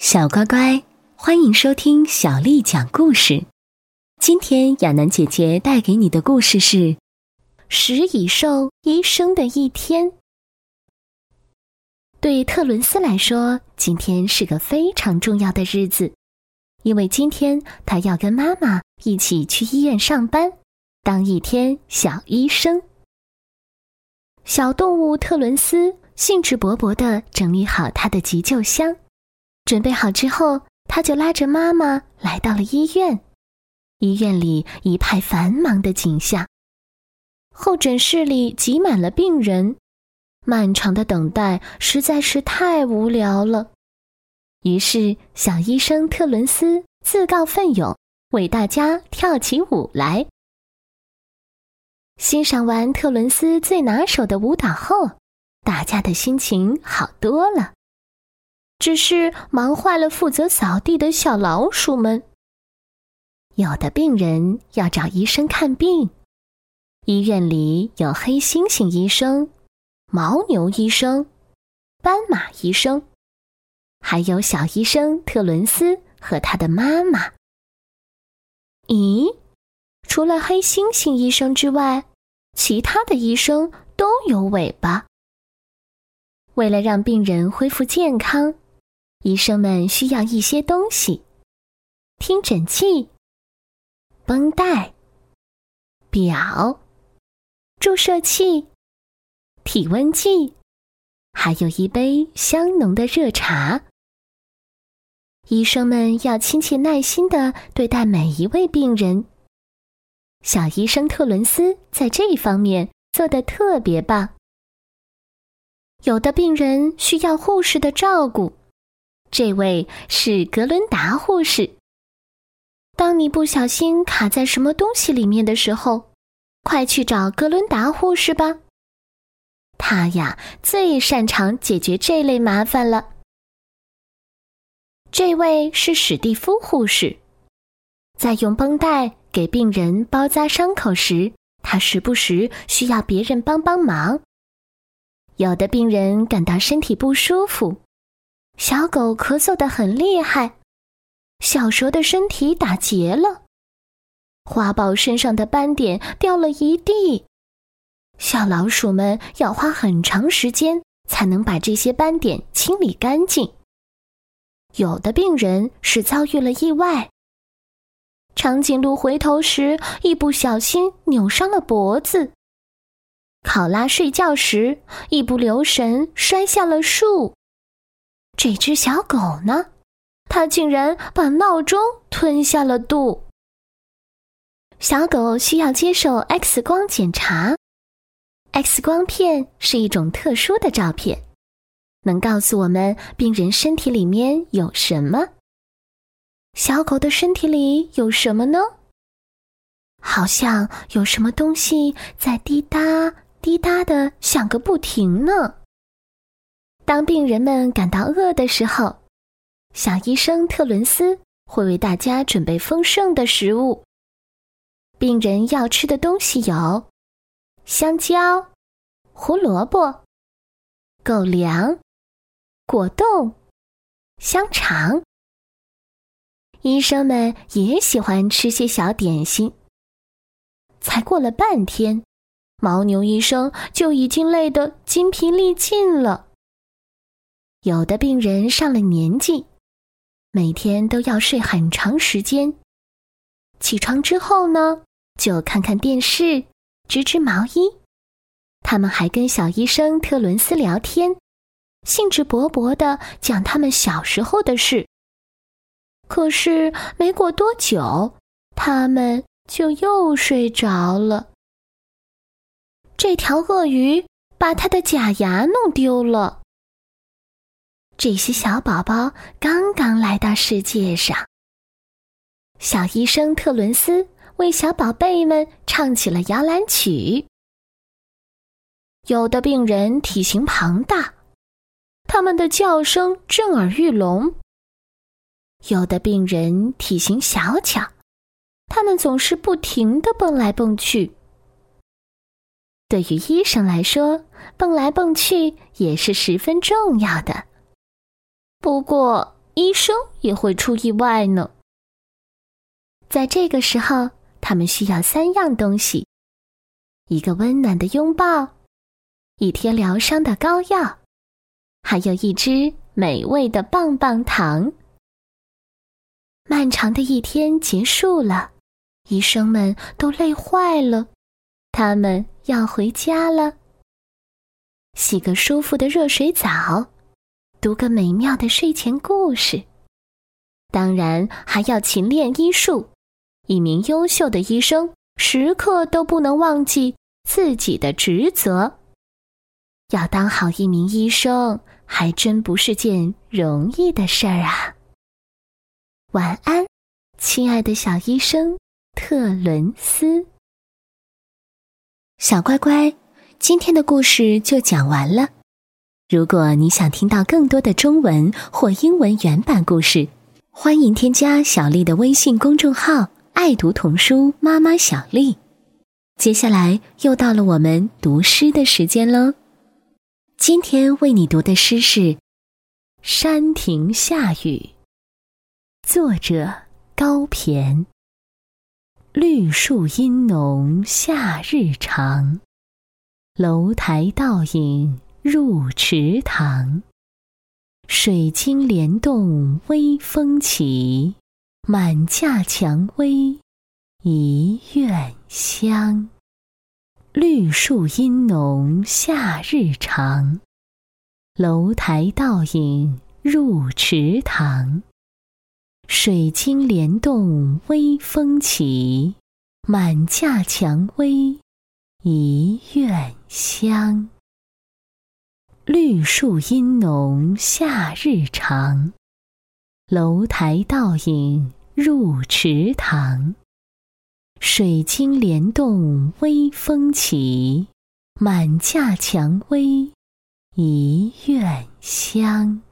小乖乖，欢迎收听小丽讲故事。今天亚楠姐姐带给你的故事是《食蚁兽医生的一天》。对特伦斯来说，今天是个非常重要的日子，因为今天他要跟妈妈一起去医院上班，当一天小医生。小动物特伦斯兴致勃勃地整理好他的急救箱。准备好之后，他就拉着妈妈来到了医院。医院里一派繁忙的景象，候诊室里挤满了病人，漫长的等待实在是太无聊了。于是，小医生特伦斯自告奋勇为大家跳起舞来。欣赏完特伦斯最拿手的舞蹈后，大家的心情好多了。只是忙坏了负责扫地的小老鼠们。有的病人要找医生看病，医院里有黑猩猩医生、牦牛医生、斑马医生，还有小医生特伦斯和他的妈妈。咦，除了黑猩猩医生之外，其他的医生都有尾巴。为了让病人恢复健康。医生们需要一些东西：听诊器、绷带、表、注射器、体温计，还有一杯香浓的热茶。医生们要亲切耐心的对待每一位病人。小医生特伦斯在这一方面做的特别棒。有的病人需要护士的照顾。这位是格伦达护士。当你不小心卡在什么东西里面的时候，快去找格伦达护士吧。他呀，最擅长解决这类麻烦了。这位是史蒂夫护士，在用绷带给病人包扎伤口时，他时不时需要别人帮帮忙。有的病人感到身体不舒服。小狗咳嗽的很厉害，小蛇的身体打结了，花豹身上的斑点掉了一地，小老鼠们要花很长时间才能把这些斑点清理干净。有的病人是遭遇了意外，长颈鹿回头时一不小心扭伤了脖子，考拉睡觉时一不留神摔下了树。这只小狗呢？它竟然把闹钟吞下了肚。小狗需要接受 X 光检查，X 光片是一种特殊的照片，能告诉我们病人身体里面有什么。小狗的身体里有什么呢？好像有什么东西在滴答滴答的响个不停呢。当病人们感到饿的时候，小医生特伦斯会为大家准备丰盛的食物。病人要吃的东西有香蕉、胡萝卜、狗粮、果冻、香肠。医生们也喜欢吃些小点心。才过了半天，牦牛医生就已经累得筋疲力尽了。有的病人上了年纪，每天都要睡很长时间。起床之后呢，就看看电视，织织毛衣。他们还跟小医生特伦斯聊天，兴致勃勃的讲他们小时候的事。可是没过多久，他们就又睡着了。这条鳄鱼把它的假牙弄丢了。这些小宝宝刚刚来到世界上。小医生特伦斯为小宝贝们唱起了摇篮曲。有的病人体型庞大，他们的叫声震耳欲聋；有的病人体型小巧，他们总是不停的蹦来蹦去。对于医生来说，蹦来蹦去也是十分重要的。不过，医生也会出意外呢。在这个时候，他们需要三样东西：一个温暖的拥抱，一贴疗伤的膏药，还有一支美味的棒棒糖。漫长的一天结束了，医生们都累坏了，他们要回家了。洗个舒服的热水澡，读个美妙的睡前故事，当然还要勤练医术。一名优秀的医生时刻都不能忘记自己的职责。要当好一名医生，还真不是件容易的事儿啊！晚安，亲爱的小医生特伦斯。小乖乖。今天的故事就讲完了。如果你想听到更多的中文或英文原版故事，欢迎添加小丽的微信公众号“爱读童书妈妈小丽”。接下来又到了我们读诗的时间喽。今天为你读的诗是《山亭下雨》，作者高骈。绿树阴浓夏日长。楼台倒影入池塘，水晶帘动微风起，满架蔷薇一院香。绿树阴浓夏日长，楼台倒影入池塘，水晶帘动微风起，满架蔷薇。一院香，绿树阴浓夏日长，楼台倒影入池塘，水晶帘动微风起，满架蔷薇一院香。